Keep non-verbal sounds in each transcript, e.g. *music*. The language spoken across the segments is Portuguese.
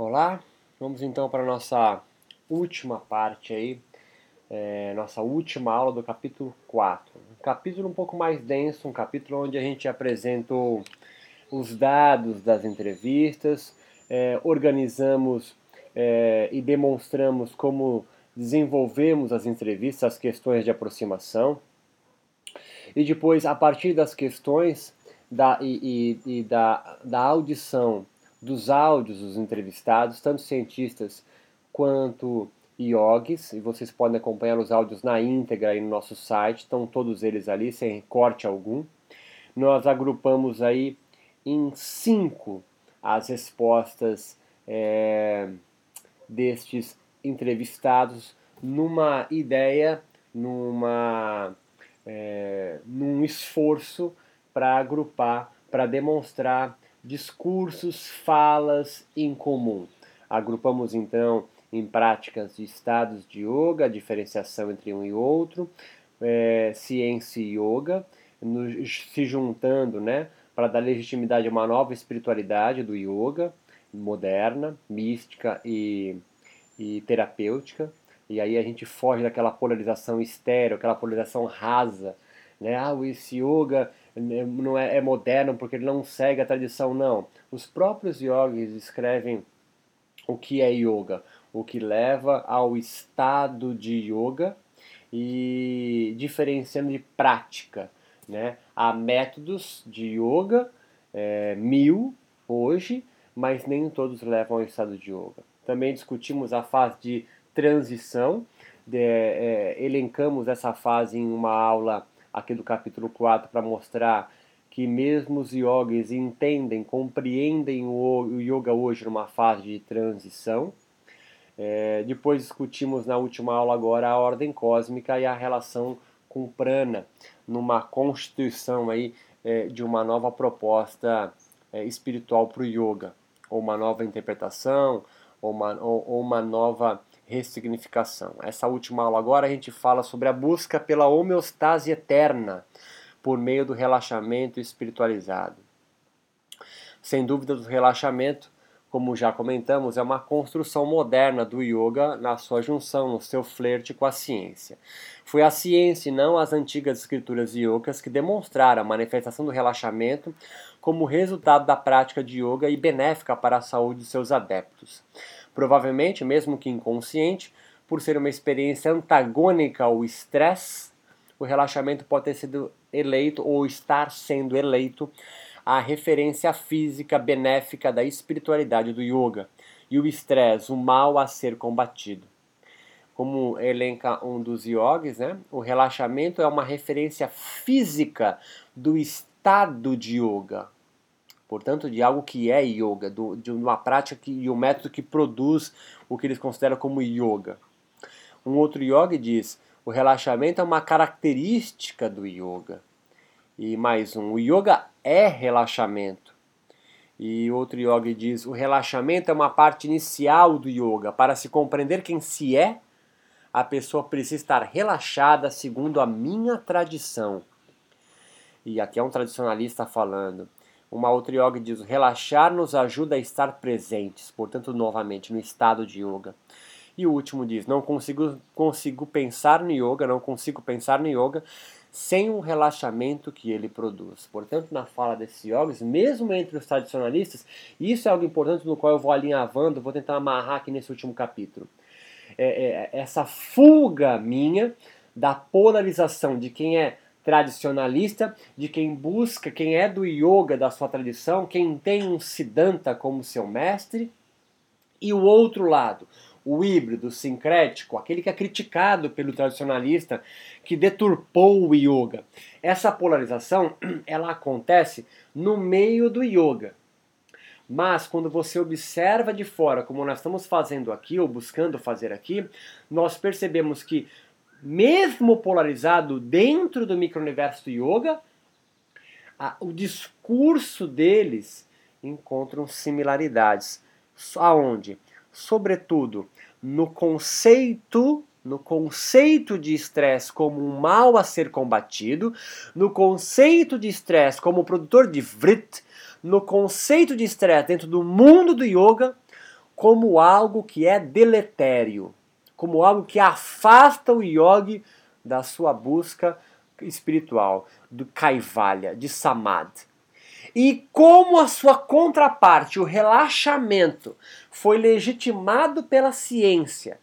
Olá, vamos então para a nossa última parte aí, é, nossa última aula do capítulo 4. Um capítulo um pouco mais denso, um capítulo onde a gente apresentou os dados das entrevistas, é, organizamos é, e demonstramos como desenvolvemos as entrevistas, as questões de aproximação. E depois, a partir das questões da, e, e, e da, da audição dos áudios dos entrevistados, tanto cientistas quanto yogis, e vocês podem acompanhar os áudios na íntegra aí no nosso site, estão todos eles ali, sem corte algum. Nós agrupamos aí em cinco as respostas é, destes entrevistados numa ideia, numa, é, num esforço para agrupar, para demonstrar discursos, falas em comum. Agrupamos então em práticas de estados de yoga, a diferenciação entre um e outro, é, ciência e yoga, se juntando né, para dar legitimidade a uma nova espiritualidade do yoga, moderna, mística e, e terapêutica. E aí a gente foge daquela polarização estéreo, aquela polarização rasa. Né? Ah, esse yoga não é, é moderno porque ele não segue a tradição, não. Os próprios yogis escrevem o que é yoga, o que leva ao estado de yoga e diferenciando de prática. Né? Há métodos de yoga, é, mil hoje, mas nem todos levam ao estado de yoga. Também discutimos a fase de transição, de, é, elencamos essa fase em uma aula aqui do capítulo 4 para mostrar que mesmo os yogis entendem, compreendem o yoga hoje numa fase de transição. É, depois discutimos na última aula agora a ordem cósmica e a relação com prana, numa constituição aí é, de uma nova proposta é, espiritual para o yoga, ou uma nova interpretação, ou uma, ou, ou uma nova ressignificação. Essa última aula agora a gente fala sobre a busca pela homeostase eterna por meio do relaxamento espiritualizado. Sem dúvida, o relaxamento, como já comentamos, é uma construção moderna do yoga na sua junção, no seu flerte com a ciência. Foi a ciência e não as antigas escrituras yogas que demonstraram a manifestação do relaxamento como resultado da prática de yoga e benéfica para a saúde de seus adeptos. Provavelmente, mesmo que inconsciente, por ser uma experiência antagônica ao estresse, o relaxamento pode ter sido eleito ou estar sendo eleito a referência física benéfica da espiritualidade do yoga e o estresse, o mal a ser combatido. Como elenca um dos yogis, né, o relaxamento é uma referência física do estado de yoga, portanto, de algo que é yoga, do, de uma prática que, e um método que produz o que eles consideram como yoga. Um outro yoga diz: o relaxamento é uma característica do yoga. E mais um: o yoga é relaxamento. E outro yoga diz: o relaxamento é uma parte inicial do yoga. Para se compreender quem se é, a pessoa precisa estar relaxada segundo a minha tradição. E aqui é um tradicionalista falando. Uma outra yoga diz: relaxar nos ajuda a estar presentes, portanto, novamente, no estado de yoga. E o último diz: não consigo, consigo pensar no yoga, não consigo pensar no yoga sem o relaxamento que ele produz. Portanto, na fala desses yogis, mesmo entre os tradicionalistas, isso é algo importante no qual eu vou alinhavando, vou tentar amarrar aqui nesse último capítulo. É, é, essa fuga minha da polarização de quem é tradicionalista, de quem busca, quem é do yoga da sua tradição, quem tem um Siddhanta como seu mestre, e o outro lado, o híbrido, sincrético, aquele que é criticado pelo tradicionalista, que deturpou o yoga. Essa polarização, *clears throat* ela acontece no meio do yoga. Mas quando você observa de fora, como nós estamos fazendo aqui, ou buscando fazer aqui, nós percebemos que mesmo polarizado dentro do micro-universo do yoga, a, o discurso deles encontram similaridades. Aonde? Sobretudo no conceito no conceito de estresse como um mal a ser combatido, no conceito de estresse como produtor de vrit, no conceito de estresse dentro do mundo do yoga, como algo que é deletério, como algo que afasta o yogi da sua busca espiritual, do kaivalya, de samadhi. E como a sua contraparte, o relaxamento, foi legitimado pela ciência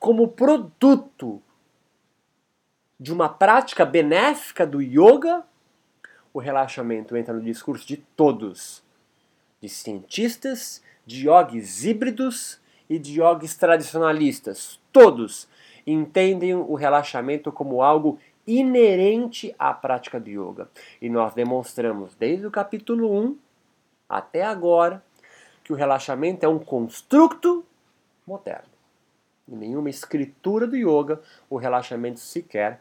como produto de uma prática benéfica do yoga, o relaxamento entra no discurso de todos, de cientistas, de yogis híbridos e de yogis tradicionalistas. Todos entendem o relaxamento como algo inerente à prática do yoga. E nós demonstramos desde o capítulo 1 até agora que o relaxamento é um construto moderno. Em nenhuma escritura do yoga o relaxamento sequer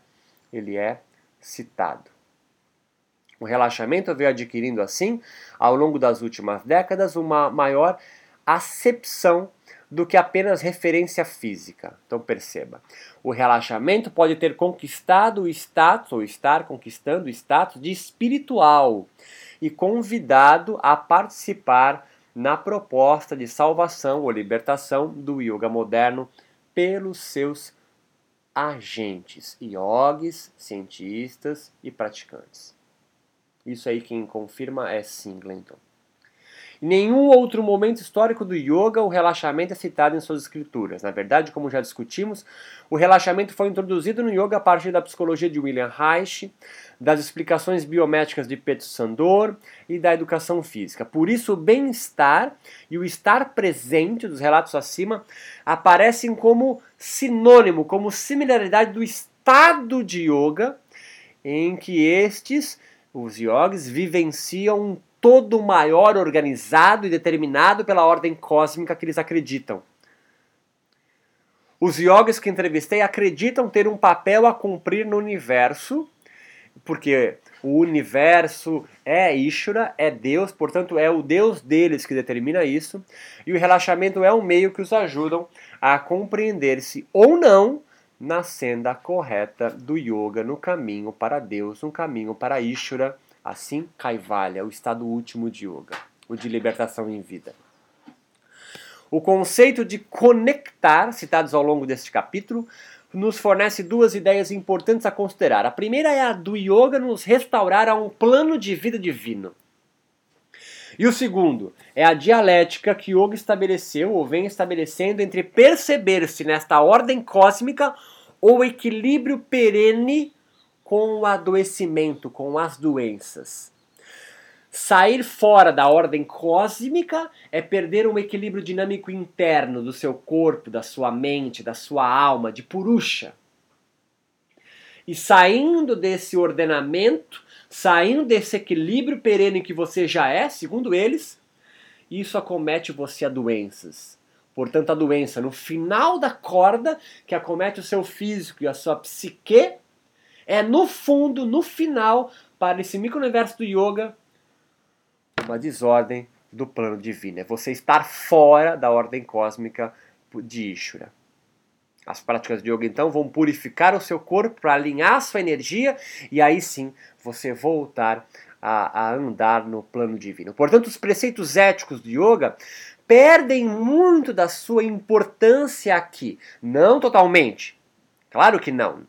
ele é citado. O relaxamento veio adquirindo assim, ao longo das últimas décadas, uma maior acepção do que apenas referência física. Então perceba, o relaxamento pode ter conquistado o status, ou estar conquistando o status de espiritual e convidado a participar na proposta de salvação ou libertação do yoga moderno pelos seus agentes, yogis, cientistas e praticantes. Isso aí quem confirma é Singleton. Em nenhum outro momento histórico do yoga o relaxamento é citado em suas escrituras. Na verdade, como já discutimos, o relaxamento foi introduzido no yoga a partir da psicologia de William Reich, das explicações biométricas de Pedro Sandor e da educação física. Por isso, o bem-estar e o estar presente dos relatos acima aparecem como sinônimo, como similaridade do estado de yoga em que estes, os yogis, vivenciam um todo maior, organizado e determinado pela ordem cósmica que eles acreditam. Os yogis que entrevistei acreditam ter um papel a cumprir no universo, porque o universo é Ishvara, é Deus, portanto é o Deus deles que determina isso, e o relaxamento é um meio que os ajudam a compreender-se ou não na senda correta do yoga, no caminho para Deus, no caminho para Ishvara, Assim, Kaivalya, o estado último de yoga, o de libertação em vida. O conceito de conectar, citados ao longo deste capítulo, nos fornece duas ideias importantes a considerar. A primeira é a do yoga nos restaurar a um plano de vida divino. E o segundo é a dialética que Yoga estabeleceu ou vem estabelecendo entre perceber-se nesta ordem cósmica ou equilíbrio perene com o adoecimento, com as doenças. Sair fora da ordem cósmica é perder um equilíbrio dinâmico interno do seu corpo, da sua mente, da sua alma, de Purusha. E saindo desse ordenamento, saindo desse equilíbrio perene que você já é, segundo eles, isso acomete você a doenças. Portanto, a doença no final da corda que acomete o seu físico e a sua psique é no fundo, no final, para esse micro-universo do yoga, uma desordem do plano divino. É você estar fora da ordem cósmica de Ishvara. As práticas de yoga então vão purificar o seu corpo para alinhar a sua energia e aí sim você voltar a, a, andar no plano divino. Portanto, os preceitos éticos do yoga perdem muito da sua importância aqui. Não totalmente. Claro que não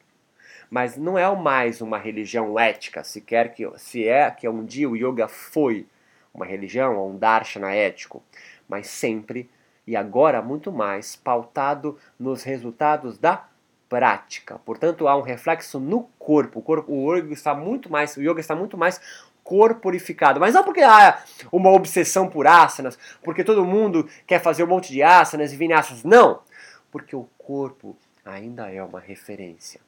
mas não é mais uma religião ética, se quer que se é que um dia o yoga foi uma religião ou um darshana ético, mas sempre e agora muito mais pautado nos resultados da prática. Portanto, há um reflexo no corpo. O corpo, o yoga está muito mais, o yoga está muito mais corporificado. Mas não porque há uma obsessão por asanas, porque todo mundo quer fazer um monte de asanas e vinyasas. Não! Porque o corpo ainda é uma referência.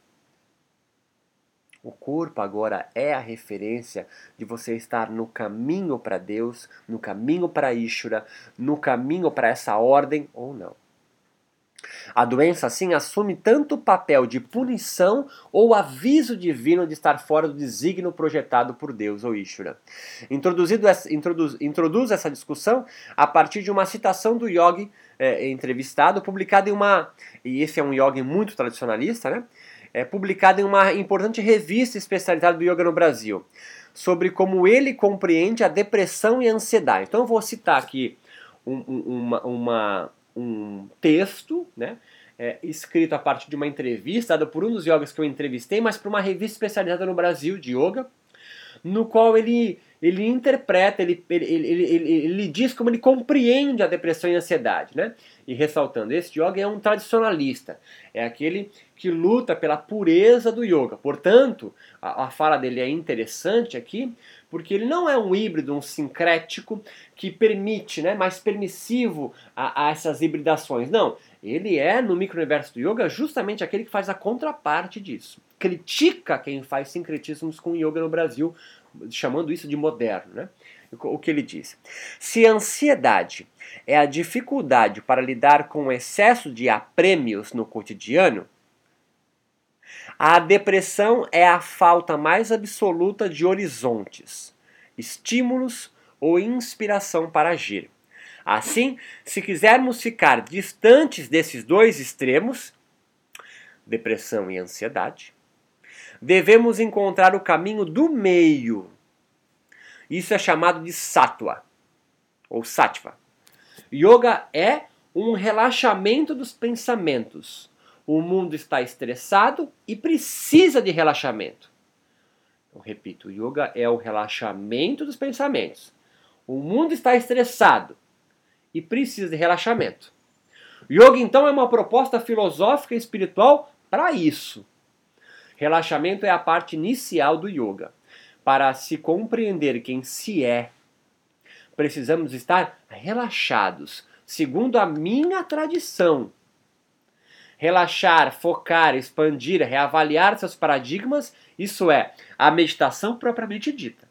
O corpo agora é a referência de você estar no caminho para Deus, no caminho para Ishura, no caminho para essa ordem ou não. A doença, assim, assume tanto o papel de punição ou aviso divino de estar fora do desígnio projetado por Deus ou Ishura. Introduzido essa, introduz, introduz essa discussão a partir de uma citação do yogi é, entrevistado, publicado em uma. E esse é um yogi muito tradicionalista, né? É, publicado em uma importante revista especializada do yoga no Brasil, sobre como ele compreende a depressão e a ansiedade. Então eu vou citar aqui um, uma, uma, um texto, né? É, escrito a partir de uma entrevista dada por um dos yogas que eu entrevistei, mas para uma revista especializada no Brasil de yoga, no qual ele, ele interpreta, ele, ele, ele, ele, ele diz como ele compreende a depressão e a ansiedade, né? E ressaltando, esse yoga é um tradicionalista, é aquele que luta pela pureza do yoga. Portanto, a, a fala dele é interessante aqui, porque ele não é um híbrido, um sincrético que permite, né, mais permissivo a, a essas hibridações. Não, ele é, no micro-universo do yoga, justamente aquele que faz a contraparte disso. Critica quem faz sincretismos com yoga no Brasil, chamando isso de moderno. Né? O que ele diz? Se a ansiedade é a dificuldade para lidar com o excesso de aprêmios no cotidiano, a depressão é a falta mais absoluta de horizontes, estímulos ou inspiração para agir. Assim, se quisermos ficar distantes desses dois extremos, depressão e ansiedade, devemos encontrar o caminho do meio. Isso é chamado de sattva ou sattva. Yoga é um relaxamento dos pensamentos, o mundo está estressado e precisa de relaxamento. Eu repito, yoga é o relaxamento dos pensamentos. O mundo está estressado e precisa de relaxamento. Yoga, então, é uma proposta filosófica e espiritual para isso. Relaxamento é a parte inicial do yoga. Para se compreender quem se é, precisamos estar relaxados, segundo a minha tradição relaxar, focar, expandir, reavaliar seus paradigmas, isso é a meditação propriamente dita.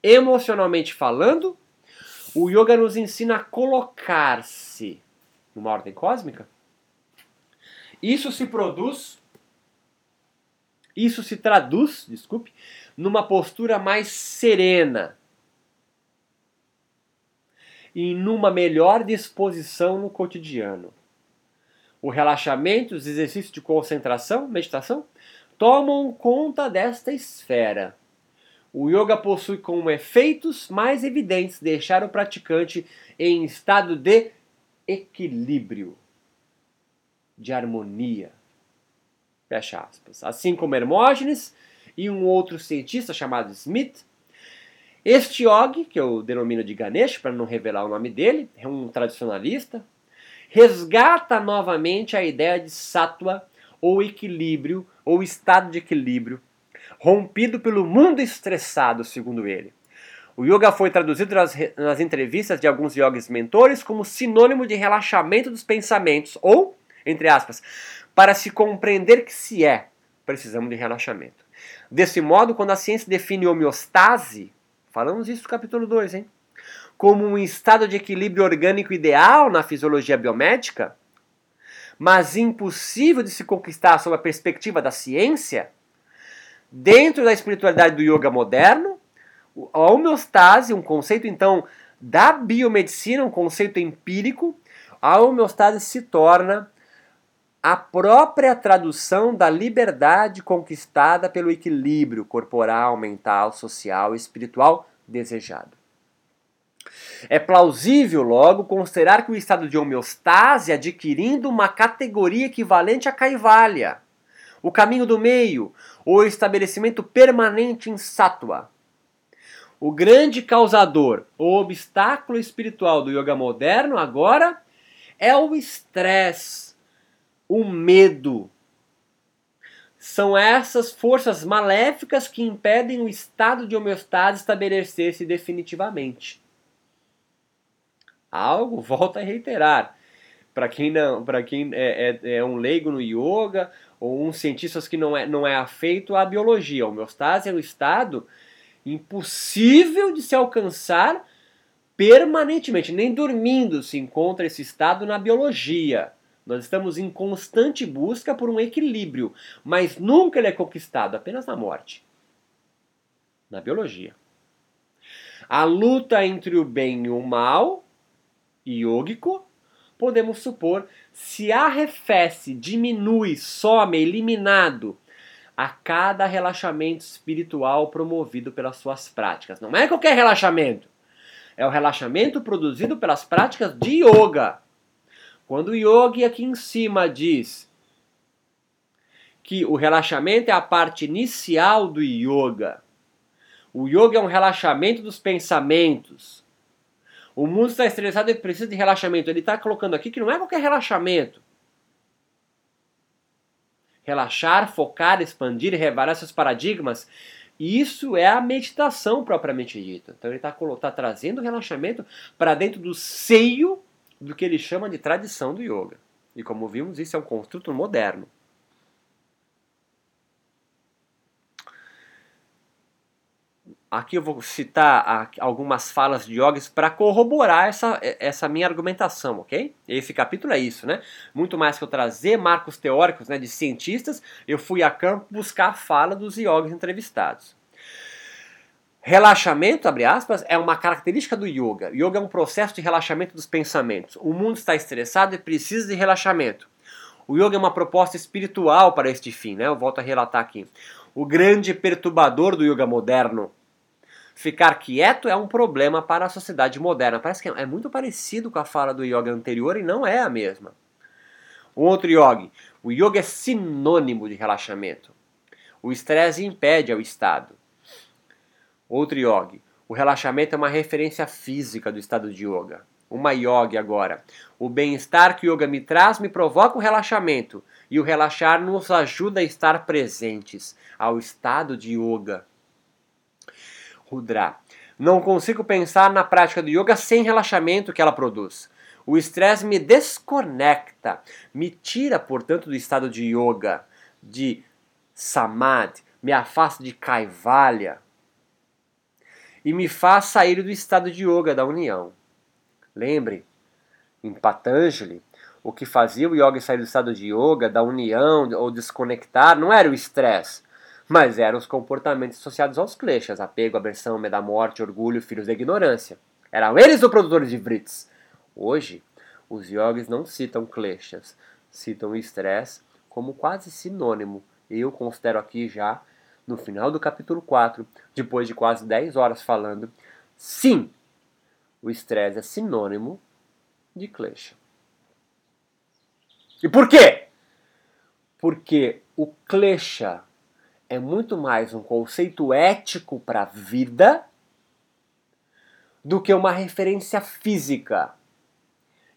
Emocionalmente falando, o yoga nos ensina a colocar-se numa ordem cósmica. Isso se produz, isso se traduz, desculpe, numa postura mais serena e numa melhor disposição no cotidiano o relaxamento, os exercícios de concentração, meditação, tomam conta desta esfera. O yoga possui como efeitos mais evidentes deixar o praticante em estado de equilíbrio, de harmonia. Fecha aspas. Assim como Hermógenes e um outro cientista chamado Smith, este yogi, que eu denomino de Ganesh, para não revelar o nome dele, é um tradicionalista, resgata novamente a ideia de sattva ou equilíbrio ou estado de equilíbrio, rompido pelo mundo estressado, segundo ele. O yoga foi traduzido nas, nas entrevistas de alguns yogis mentores como sinônimo de relaxamento dos pensamentos ou, entre aspas, para se compreender que se é, precisamos de relaxamento. Desse modo, quando a ciência define homeostase, falamos isso no capítulo 2, hein? como um estado de equilíbrio orgânico ideal na fisiologia biomédica, mas impossível de se conquistar sob a perspectiva da ciência, dentro da espiritualidade do yoga moderno, a homeostase, um conceito então da biomedicina, um conceito empírico, a homeostase se torna a própria tradução da liberdade conquistada pelo equilíbrio corporal, mental, social e espiritual desejado. É plausível, logo, considerar que o estado de homeostase adquirindo uma categoria equivalente à caivalha, o caminho do meio, ou estabelecimento permanente em sátua. O grande causador, o obstáculo espiritual do yoga moderno agora é o estresse, o medo. São essas forças maléficas que impedem o estado de homeostase estabelecer-se definitivamente algo, *laughs* volta a reiterar. Para quem não, para quem é, é, é, um leigo no yoga ou um cientista que não é, não é afeito à biologia, a homeostase é um estado impossível de se alcançar permanentemente, nem dormindo se encontra esse estado na biologia. Nós estamos em constante busca por um equilíbrio, mas nunca ele é conquistado, apenas na morte. Na biologia. A luta entre o bem e o mal iógico, podemos supor se arrefece, diminui, some, eliminado a cada relaxamento espiritual promovido pelas suas práticas. Não é qualquer relaxamento. É o relaxamento produzido pelas práticas de yoga. Quando o yogi aqui em cima diz que o relaxamento é a parte inicial do yoga, o yoga é um relaxamento dos pensamentos. O mundo está estressado e precisa de relaxamento. Ele está colocando aqui que não é qualquer relaxamento. Relaxar, focar, expandir revelar seus paradigmas isso é a meditação propriamente dita. Então ele está tá trazendo o relaxamento para dentro do seio do que ele chama de tradição do yoga. E como vimos, isso é um construto moderno. Aqui eu vou citar algumas falas de yogis para corroborar essa, essa minha argumentação, ok? Esse capítulo é isso, né? Muito mais que eu trazer marcos teóricos né, de cientistas, eu fui a campo buscar a fala dos yogis entrevistados. Relaxamento, abre aspas, é uma característica do yoga. Yoga é um processo de relaxamento dos pensamentos. O mundo está estressado e precisa de relaxamento. O yoga é uma proposta espiritual para este fim, né? Eu volto a relatar aqui. O grande perturbador do yoga moderno Ficar quieto é um problema para a sociedade moderna. Parece que é muito parecido com a fala do yoga anterior e não é a mesma. Um outro yoga. O yoga é sinônimo de relaxamento. O estresse impede ao estado. Outro yoga. O relaxamento é uma referência física do estado de yoga. Uma yoga agora. O bem-estar que o yoga me traz me provoca o relaxamento. E o relaxar nos ajuda a estar presentes ao estado de yoga. Rudra. Não consigo pensar na prática do yoga sem relaxamento que ela produz. O estresse me desconecta, me tira, portanto, do estado de yoga, de samadhi, me afasta de kaivalya e me faz sair do estado de yoga da união. Lembre, em Patanjali, o que fazia o yoga sair do estado de yoga, da união ou desconectar, não era o estresse, mas eram os comportamentos associados aos kleshas, apego, aversão, medo da morte, orgulho, filhos da ignorância. Eram eles os produtores de vrits. Hoje, os yogis não citam kleshas, citam estresse como quase sinônimo. Eu considero aqui já, no final do capítulo 4, depois de quase 10 horas falando, sim, o estresse é sinônimo de klesha. E por quê? Porque o klesha é muito mais um conceito ético para a vida do que uma referência física.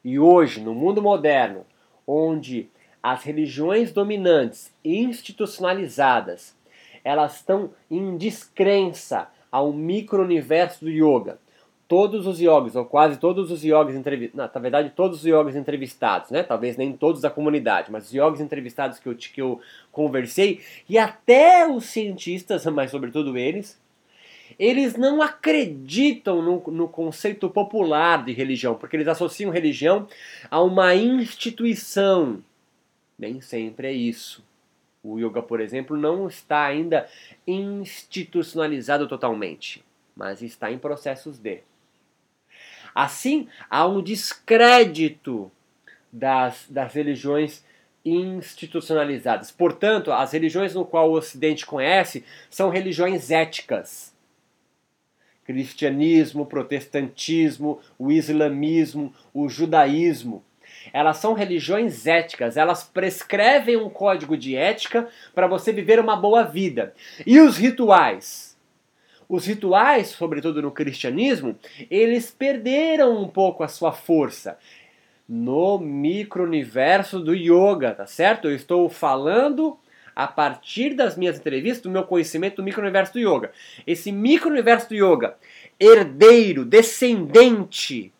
E hoje, no mundo moderno, onde as religiões dominantes institucionalizadas, elas estão em descrença ao micro-universo do yoga todos os yogis, ou quase todos os yogis entrevistados, na verdade todos os yogis entrevistados, né? Talvez nem todos da comunidade, mas os yogis entrevistados que eu, que eu conversei, e até os cientistas, *laughs* mas sobretudo eles, eles não acreditam no, no conceito popular de religião, porque eles associam religião a uma instituição. Nem sempre é isso. O yoga, por exemplo, não está ainda institucionalizado totalmente, mas está em processos de. Assim, há um descrédito das, das religiões institucionalizadas. Portanto, as religiões no qual o Ocidente conhece são religiões éticas. Cristianismo, protestantismo, o islamismo, o judaísmo. Elas são religiões éticas, elas prescrevem um código de ética para você viver uma boa vida. E os rituais? Os rituais, sobretudo no cristianismo, eles perderam um pouco a sua força no micro-universo do yoga, tá certo? Eu estou falando a partir das minhas entrevistas, do meu conhecimento do micro-universo do yoga. Esse micro-universo do yoga, herdeiro, descendente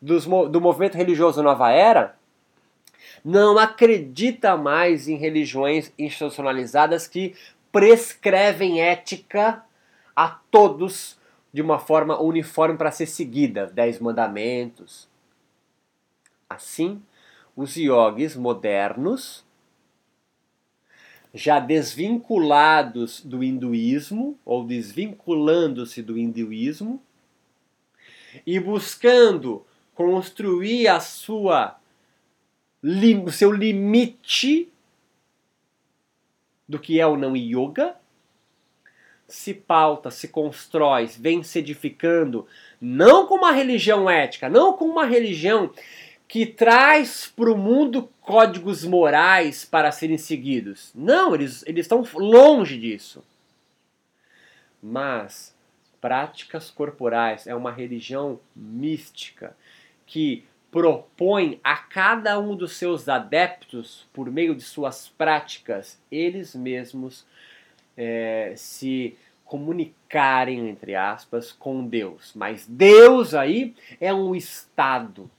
dos, do movimento religioso Nova Era, não acredita mais em religiões institucionalizadas que prescrevem ética a todos de uma forma uniforme para ser seguida, dez mandamentos. Assim, os yogis modernos, já desvinculados do hinduísmo, ou desvinculando-se do hinduísmo, e buscando construir a sua, o seu limite do que é o não yoga, se pauta, se constrói, vem se edificando, não com uma religião ética, não com uma religião que traz para o mundo códigos morais para serem seguidos. Não, eles, eles estão longe disso. Mas práticas corporais é uma religião mística que propõe a cada um dos seus adeptos, por meio de suas práticas, eles mesmos é, se comunicarem, entre aspas, com Deus. Mas Deus aí é um estado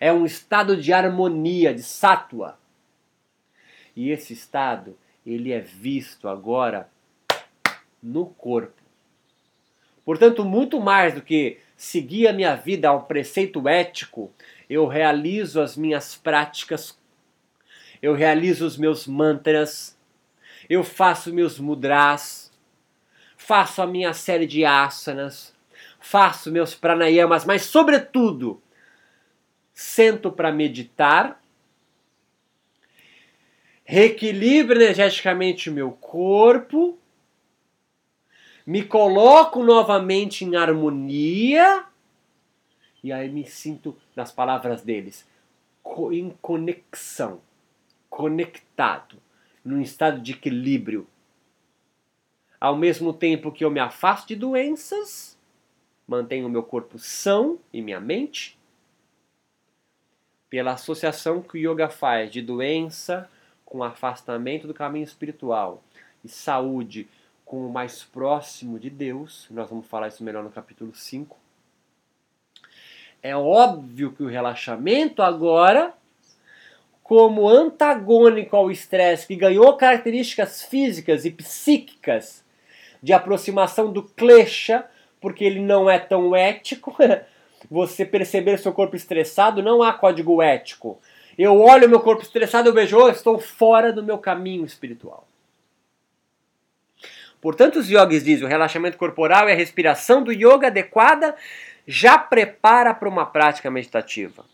é um estado de harmonia, de sátua. E esse estado, ele é visto agora no corpo. Portanto, muito mais do que seguir a minha vida ao preceito ético, eu realizo as minhas práticas, eu realizo os meus mantras, eu faço meus mudras, faço a minha série de asanas, faço meus pranayamas, mas sobretudo sento para meditar, reequilibro energeticamente o meu corpo, me coloco novamente em harmonia e aí me sinto, nas palavras deles, em conexão, conectado, num estado de equilíbrio. Ao mesmo tempo que eu me afasto de doenças, mantenho o meu corpo são e minha mente, pela associação que o yoga faz de doença com afastamento do caminho espiritual e saúde com o mais próximo de Deus, nós vamos falar isso melhor no capítulo 5. É óbvio que o relaxamento agora, como antagônico ao estresse, que ganhou características físicas e psíquicas de aproximação do klesha, porque ele não é tão ético, *laughs* você perceber seu corpo estressado, não há código ético. Eu olho meu corpo estressado, eu vejo, oh, estou fora do meu caminho espiritual. Portanto, os yogis dizem, o relaxamento corporal e a respiração do yoga adequada já prepara para uma prática meditativa.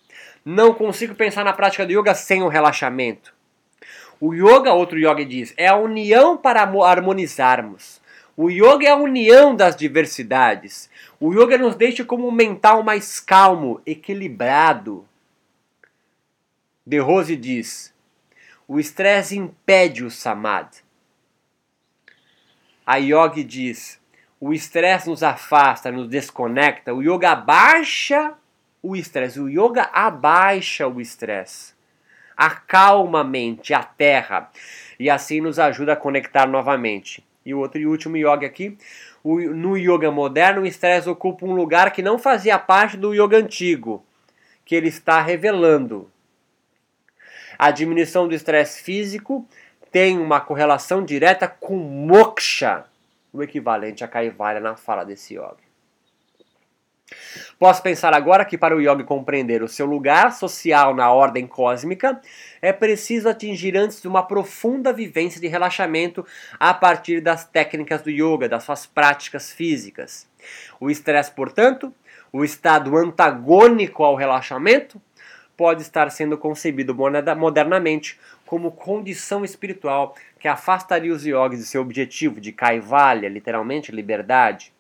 Não consigo pensar na prática do yoga sem o relaxamento. O yoga, outro yoga diz, é a união para harmonizarmos. O yoga é a união das diversidades. O yoga nos deixa como um mental mais calmo, equilibrado. De Rose diz: o estresse impede o samadhi. A yogi diz: o estresse nos afasta, nos desconecta. O yoga abaixa o estresse. O yoga abaixa o estresse. Acalma a mente, a terra. E assim nos ajuda a conectar novamente. E o outro e último yoga aqui o, no yoga moderno, o estresse ocupa um lugar que não fazia parte do yoga antigo, que ele está revelando. A diminuição do estresse físico tem uma correlação direta com moksha, o equivalente a Kaivalya na fala desse yoga. Posso pensar agora que para o yogi compreender o seu lugar social na ordem cósmica, é preciso atingir antes uma profunda vivência de relaxamento a partir das técnicas do yoga, das suas práticas físicas. O estresse, portanto, o estado antagônico ao relaxamento, pode estar sendo concebido modernamente como condição espiritual que afastaria os yogis de seu objetivo de kaivalya, literalmente liberdade.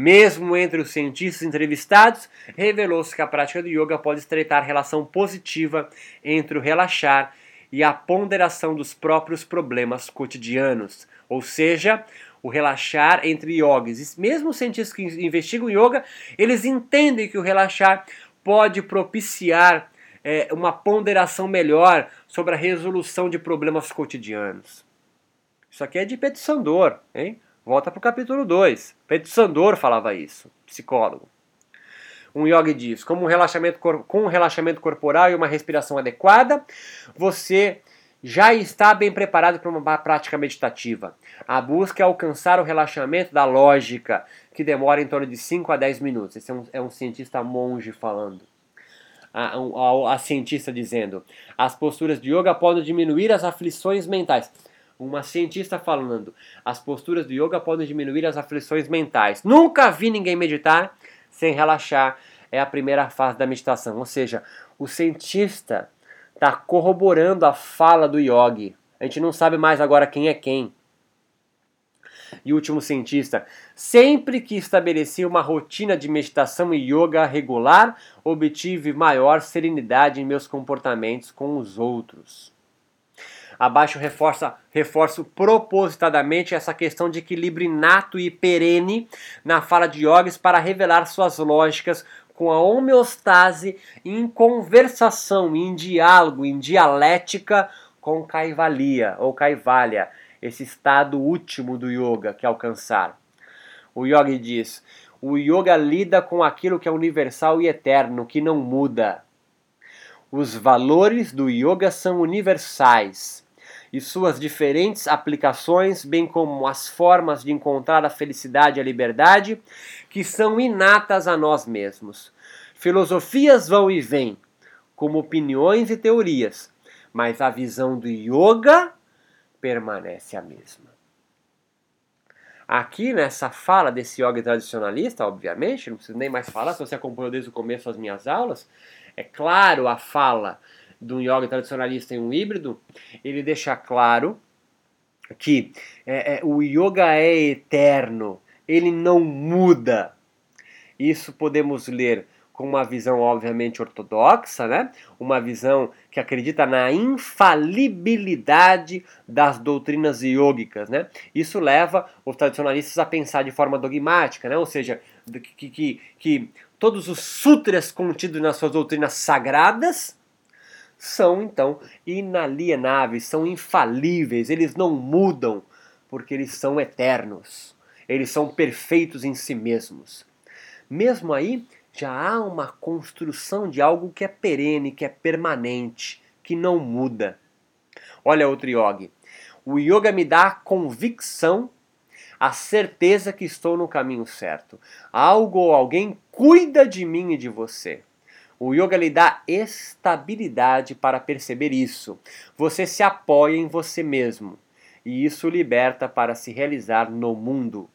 Mesmo entre os cientistas entrevistados, revelou-se que a prática do yoga pode estreitar relação positiva entre o relaxar e a ponderação dos próprios problemas cotidianos, ou seja, o relaxar entre yogis. Mesmo os cientistas que investigam yoga, eles entendem que o relaxar pode propiciar é, uma ponderação melhor sobre a resolução de problemas cotidianos. Isso aqui é de Pedro Sandor, hein? Volta para o capítulo 2. Pedro Sandor falava isso, psicólogo. Um yogi diz: como um relaxamento, com um relaxamento corporal e uma respiração adequada, você já está bem preparado para uma prática meditativa. A busca é alcançar o relaxamento da lógica, que demora em torno de 5 a 10 minutos. Esse é um, é um cientista monge falando. A, a, a, cientista dizendo: as posturas de yoga podem diminuir as aflições mentais uma cientista falando, as posturas do yoga podem diminuir as aflições mentais. Nunca vi ninguém meditar sem relaxar. É a primeira fase da meditação. Ou seja, o cientista está corroborando a fala do yogi. A gente não sabe mais agora quem é quem. E último cientista, sempre que estabeleci uma rotina de meditação e yoga regular, obtive maior serenidade em meus comportamentos com os outros. Abaixo reforça, reforço propositadamente essa questão de equilíbrio inato e perene na fala de yogis para revelar suas lógicas com a homeostase em conversação, em diálogo, em dialética com Kaivalya ou Kaivalya, esse estado último do yoga que alcançar. O yogi diz: o yoga lida com aquilo que é universal e eterno, que não muda. Os valores do yoga são universais e suas diferentes aplicações, bem como as formas de encontrar a felicidade e a liberdade, que são inatas a nós mesmos. Filosofias vão e vêm, como opiniões e teorias, mas a visão do yoga permanece a mesma. Aqui nessa fala desse yoga tradicionalista, obviamente, não preciso nem mais falar, se você acompanhou desde o começo as minhas aulas, é claro a fala do yoga tradicionalista em um híbrido, ele deixa claro que é, é, o yoga é eterno, ele não muda. Isso podemos ler com uma visão obviamente ortodoxa, né? Uma visão que acredita na infalibilidade das doutrinas yogicas, né? Isso leva os tradicionalistas a pensar de forma dogmática, né? Ou seja, que, que, que todos os sutras contidos nas suas doutrinas sagradas são então inalienáveis, são infalíveis, eles não mudam porque eles são eternos, eles são perfeitos em si mesmos. Mesmo aí, já há uma construção de algo que é perene, que é permanente, que não muda. Olha outro yogi. O yoga me dá a convicção, a certeza que estou no caminho certo. Algo ou alguém cuida de mim e de você. O yoga lhe dá estabilidade para perceber isso. Você se apoia em você mesmo e isso liberta para se realizar no mundo.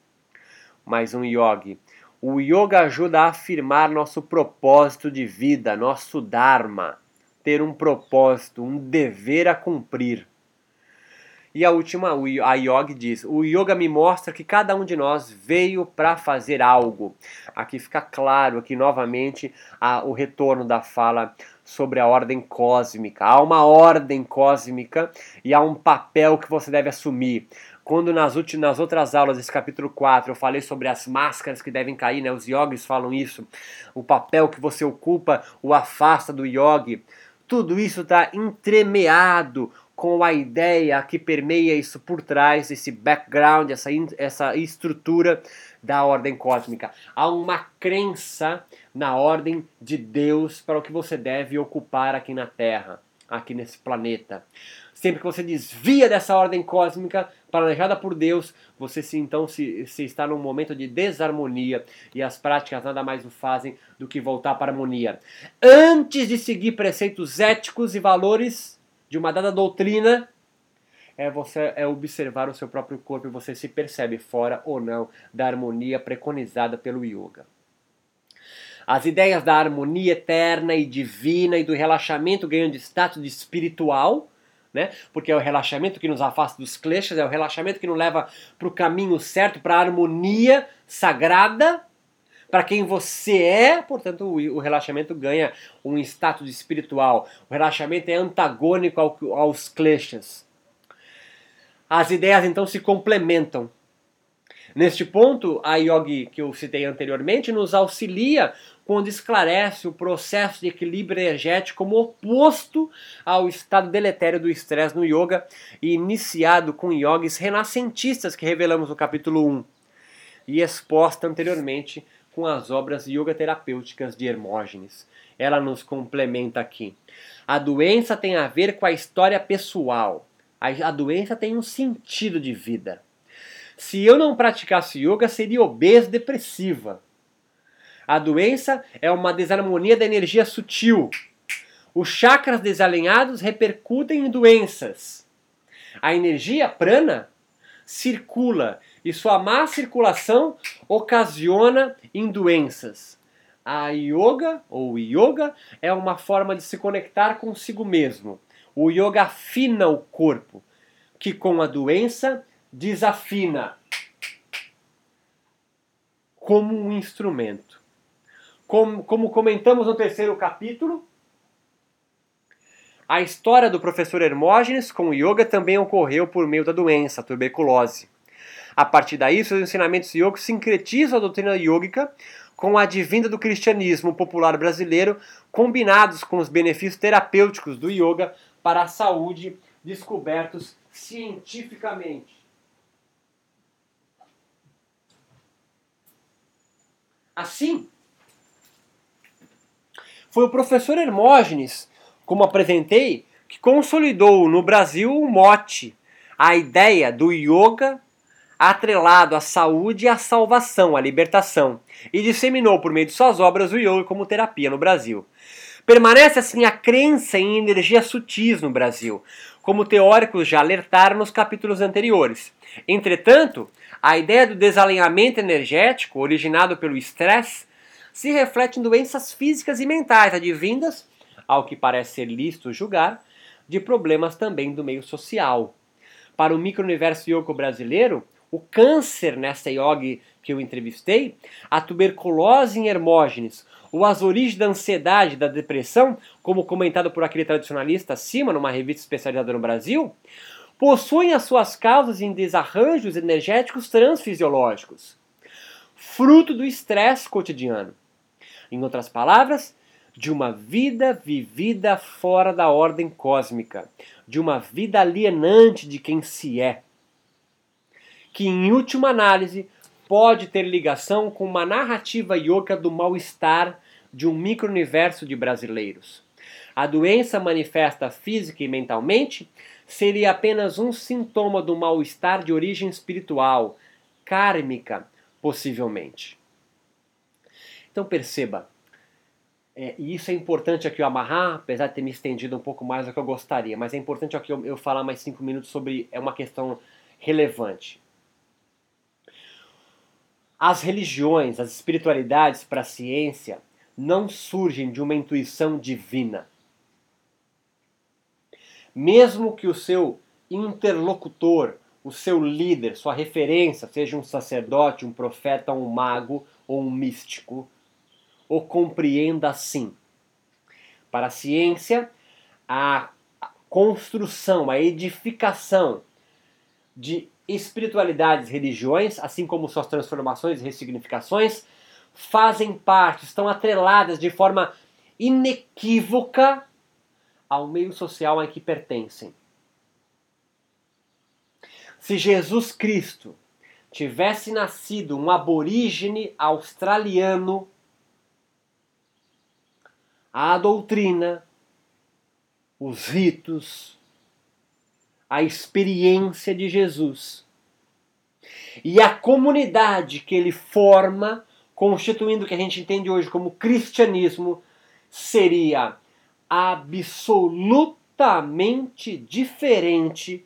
Mais um yogi. O yoga ajuda a afirmar nosso propósito de vida, nosso dharma, ter um propósito, um dever a cumprir. E a última, a Yogi diz: O yoga me mostra que cada um de nós veio para fazer algo. Aqui fica claro, aqui novamente, a, o retorno da fala sobre a ordem cósmica. Há uma ordem cósmica e há um papel que você deve assumir. Quando nas, últimas, nas outras aulas desse capítulo 4 eu falei sobre as máscaras que devem cair, né? os yogis falam isso, o papel que você ocupa o afasta do yogi. Tudo isso está entremeado com a ideia que permeia isso por trás, esse background, essa, essa estrutura da ordem cósmica. Há uma crença na ordem de Deus para o que você deve ocupar aqui na Terra, aqui nesse planeta. Sempre que você desvia dessa ordem cósmica planejada por Deus, você se então se, se está num momento de desarmonia e as práticas nada mais o fazem do que voltar para a harmonia. Antes de seguir preceitos éticos e valores de uma dada doutrina é você é observar o seu próprio corpo e você se percebe fora ou não da harmonia preconizada pelo yoga. As ideias da harmonia eterna e divina e do relaxamento ganham de status de espiritual, né? Porque é o relaxamento que nos afasta dos kleshas, é o relaxamento que nos leva para o caminho certo, para a harmonia sagrada, para quem você é, portanto, o, relaxamento ganha um status espiritual. O relaxamento é antagônico ao, aos kleshas. As ideias então se complementam. Neste ponto, a yogi que eu citei anteriormente nos auxilia quando esclarece o processo de equilíbrio energético como oposto ao estado deletério do estresse no yoga iniciado com yogis renascentistas que revelamos no capítulo 1 e exposta anteriormente com as obras yoga terapêuticas de Hermógenes. Ela nos complementa aqui. A doença tem a ver com a história pessoal. A, doença tem um sentido de vida. Se eu não praticasse yoga, seria obesa depressiva. A doença é uma desarmonia da energia sutil. Os chakras desalinhados repercutem em doenças. A energia prana circula e sua má circulação ocasiona em doenças. A yoga ou yoga é uma forma de se conectar consigo mesmo. O yoga afina o corpo, que com a doença desafina. como um instrumento. Como, como comentamos no terceiro capítulo, a história do professor Hermógenes com o yoga também ocorreu por meio da doença, a tuberculose. A partir daí, seus ensinamentos yoga sincretizam a doutrina yógica com a advinda do cristianismo popular brasileiro, combinados com os benefícios terapêuticos do yoga para a saúde descobertos cientificamente. Assim, foi o professor Hermógenes, como apresentei, que consolidou no Brasil o mote, a ideia do yoga atrelado à saúde e à salvação, à libertação, e disseminou por meio de suas obras o yoga como terapia no Brasil. Permanece assim a crença em energias sutis no Brasil, como teóricos já alertaram nos capítulos anteriores. Entretanto, a ideia do desalinhamento energético, originado pelo estresse, se reflete em doenças físicas e mentais advindas, ao que parece ser lícito julgar, de problemas também do meio social. Para o micro-universo yoga brasileiro, o câncer nessa yogi que eu entrevistei, a tuberculose em Hermógenes, ou as origens da ansiedade da depressão, como comentado por aquele tradicionalista acima, numa revista especializada no Brasil, possuem as suas causas em desarranjos energéticos transfisiológicos, fruto do estresse cotidiano. Em outras palavras, de uma vida vivida fora da ordem cósmica, de uma vida alienante de quem se é, que em última análise pode ter ligação com uma narrativa yoga do mal-estar de um micro-universo de brasileiros. A doença manifesta física e mentalmente seria apenas um sintoma do mal-estar de origem espiritual, kármica, possivelmente. Então perceba, é, e isso é importante aqui eu amarrar, apesar de ter me estendido um pouco mais do que eu gostaria, mas é importante aqui eu, eu falar mais cinco minutos sobre é uma questão relevante. As religiões, as espiritualidades para a ciência não surgem de uma intuição divina. Mesmo que o seu interlocutor, o seu líder, sua referência, seja um sacerdote, um profeta, um mago ou um místico, o compreenda assim. Para a ciência, a construção, a edificação de espiritualidades, religiões, assim como suas transformações e ressignificações, fazem parte, estão atreladas de forma inequívoca ao meio social a que pertencem. Se Jesus Cristo tivesse nascido um aborígene australiano, a doutrina, os ritos, a experiência de Jesus e a comunidade que ele forma, constituindo o que a gente entende hoje como cristianismo, seria absolutamente diferente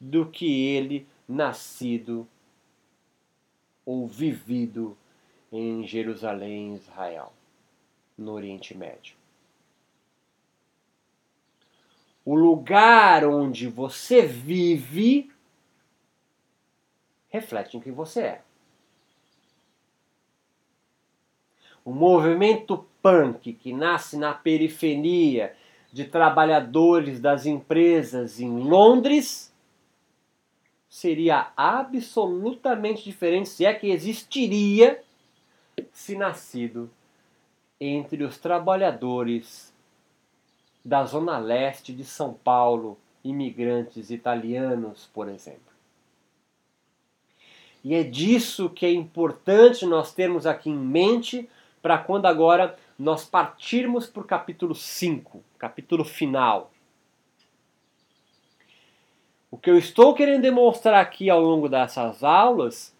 do que ele nascido ou vivido em Jerusalém, Israel, no Oriente Médio. O lugar onde você vive reflete em quem você é. O movimento punk que nasce na periferia de trabalhadores das empresas em Londres seria absolutamente diferente, se é que existiria, se nascido entre os trabalhadores da zona leste de São Paulo, imigrantes italianos, por exemplo. E é disso que é importante nós termos aqui em mente para quando agora nós partirmos para o capítulo 5, capítulo final. O que eu estou querendo demonstrar aqui ao longo dessas aulas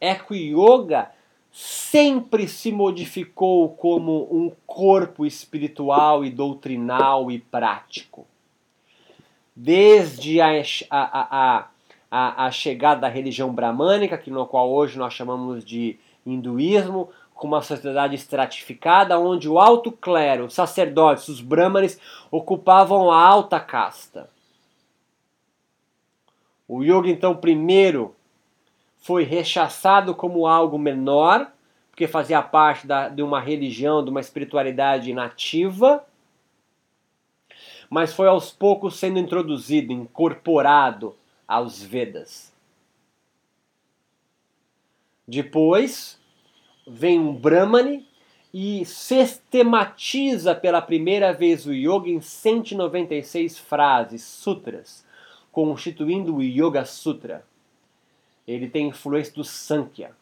é que o yoga sempre se modificou como um corpo espiritual e doutrinal e prático. Desde a, a, a, a, chegada da religião bramânica, que no qual hoje nós chamamos de hinduísmo, com uma sociedade estratificada, onde o alto clero, os sacerdotes, os brahmanes, ocupavam a alta casta. O yoga, então, primeiro foi rechaçado como algo menor, porque fazia parte da, de uma religião, de uma espiritualidade nativa, mas foi aos poucos sendo introduzido, incorporado aos Vedas. Depois vem um Brahmani e sistematiza pela primeira vez o yoga em 196 frases, sutras, constituindo o Yoga Sutra. Ele tem influência do Sankhya,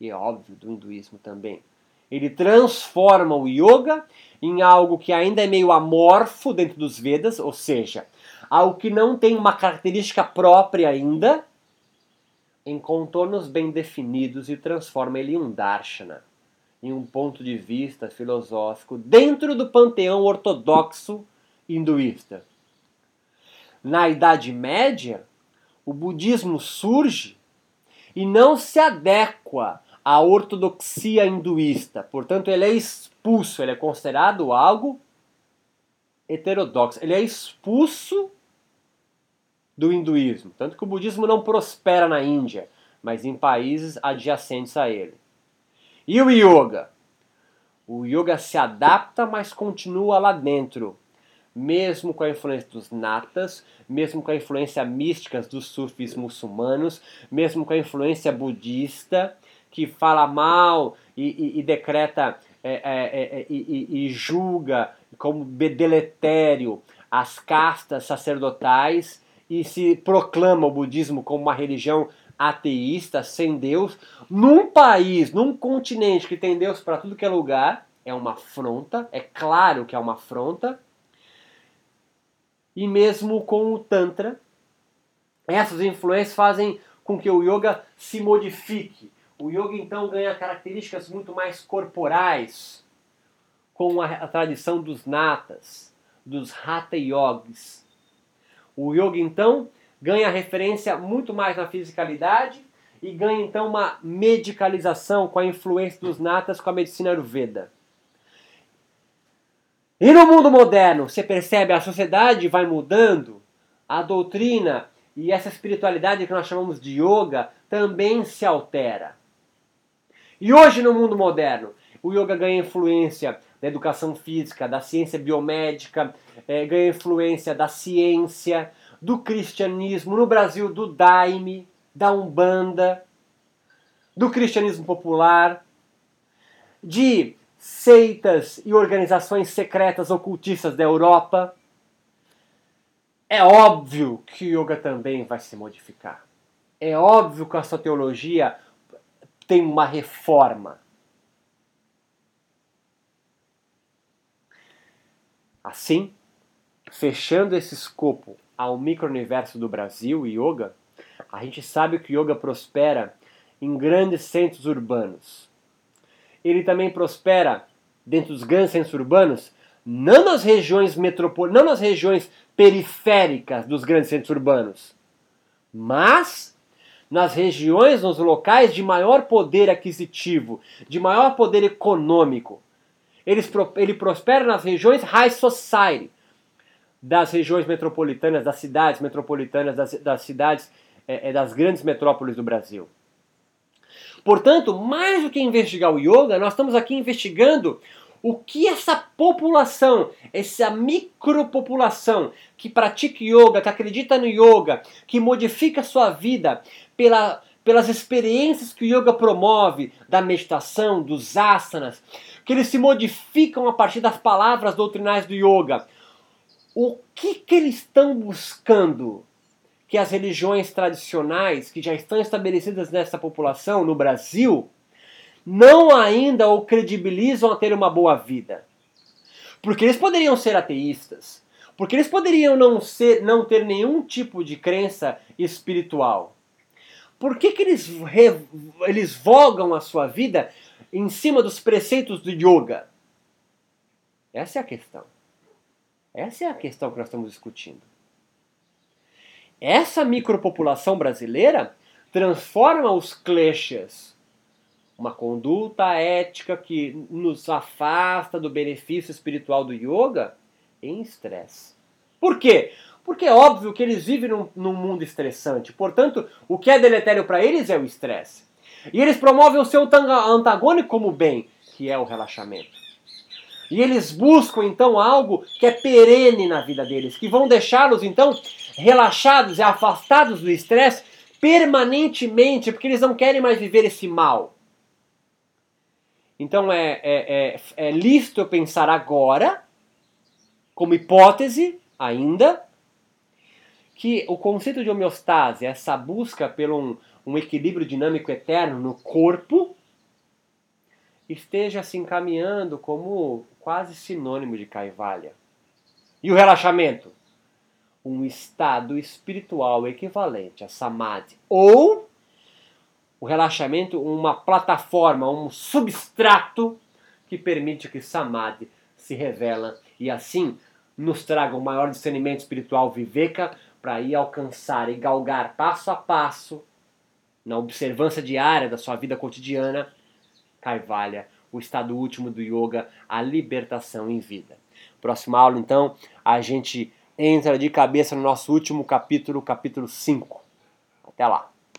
e é óbvio do hinduísmo também. Ele transforma o yoga em algo que ainda é meio amorfo dentro dos Vedas, ou seja, algo que não tem uma característica própria ainda, em contornos bem definidos e transforma ele em um darshana, em um ponto de vista filosófico dentro do panteão ortodoxo hinduísta. Na Idade Média, o budismo surge e não se adequa à ortodoxia hinduísta. Portanto, ele é expulso, ele é considerado algo heterodoxo. Ele é expulso do hinduísmo. Tanto que o budismo não prospera na Índia, mas em países adjacentes a ele. E o yoga? O yoga se adapta, mas continua lá dentro mesmo com a influência dos natas, mesmo com a influência mística dos sufis muçulmanos, mesmo com a influência budista, que fala mal e, e, e decreta é, é, é, é e, e, julga como deletério as castas sacerdotais e se proclama o budismo como uma religião ateísta, sem Deus, num país, num continente que tem Deus para tudo que é lugar, é uma afronta, é claro que é uma afronta, e mesmo com o Tantra. Essas influências fazem com que o yoga se modifique. O yoga então ganha características muito mais corporais, com a, a tradição dos natas, dos hatha yogis. O yoga então ganha referência muito mais na fisicalidade e ganha então uma medicalização com a influência dos natas com a medicina ayurveda. E no mundo moderno, você percebe a sociedade vai mudando, a doutrina e essa espiritualidade que nós chamamos de yoga também se altera. E hoje no mundo moderno, o yoga ganha influência da educação física, da ciência biomédica, é, ganha influência da ciência, do cristianismo, no Brasil do Daime, da Umbanda, do cristianismo popular, de seitas e organizações secretas ocultistas da Europa. É óbvio que o yoga também vai se modificar. É óbvio que a sua teologia tem uma reforma. Assim, fechando esse escopo ao micro-universo do Brasil e yoga, a gente sabe que o yoga prospera em grandes centros urbanos ele também prospera dentro dos grandes centros urbanos, não nas regiões metropol... não nas regiões periféricas dos grandes centros urbanos, mas nas regiões, nos locais de maior poder aquisitivo, de maior poder econômico. Ele, ele prospera nas regiões high society, das regiões metropolitanas, das cidades metropolitanas, das, das cidades, é, das grandes metrópoles do Brasil. Portanto, mais do que investigar o yoga, nós estamos aqui investigando o que essa população, essa micropopulação que pratica yoga, que acredita no yoga, que modifica sua vida pela, pelas experiências que o yoga promove, da meditação, dos asanas, que eles se modificam a partir das palavras doutrinais do yoga. O que, que eles estão buscando? Que as religiões tradicionais que já estão estabelecidas nessa população no Brasil não ainda o credibilizam a ter uma boa vida. Porque eles poderiam ser ateístas, porque eles poderiam não ser não ter nenhum tipo de crença espiritual. Por que, que eles, eles vogam a sua vida em cima dos preceitos do yoga? Essa é a questão. Essa é a questão que nós estamos discutindo. Essa micropopulação brasileira transforma os kleshas, uma conduta ética que nos afasta do benefício espiritual do yoga, em estresse. Por quê? Porque é óbvio que eles vivem num, num mundo estressante. Portanto, o que é deletério para eles é o estresse. E eles promovem o seu antagônico como bem, que é o relaxamento. E eles buscam então algo que é perene na vida deles, que vão deixá-los então relaxados e afastados do estresse permanentemente, porque eles não querem mais viver esse mal. Então é, é, é, é lícito eu pensar agora, como hipótese ainda, que o conceito de homeostase, essa busca pelo um, um equilíbrio dinâmico eterno no corpo, esteja se encaminhando como quase sinônimo de caivalha. E o relaxamento? Um estado espiritual equivalente a samadhi. Ou o relaxamento, uma plataforma, um substrato que permite que samadhi se revela e assim nos traga um maior discernimento espiritual viveka para ir alcançar e galgar passo a passo, na observância diária da sua vida cotidiana, Kaivalya, o estado último do yoga, a libertação em vida. Próxima aula, então, a gente entra de cabeça no nosso último capítulo, capítulo 5. Até lá!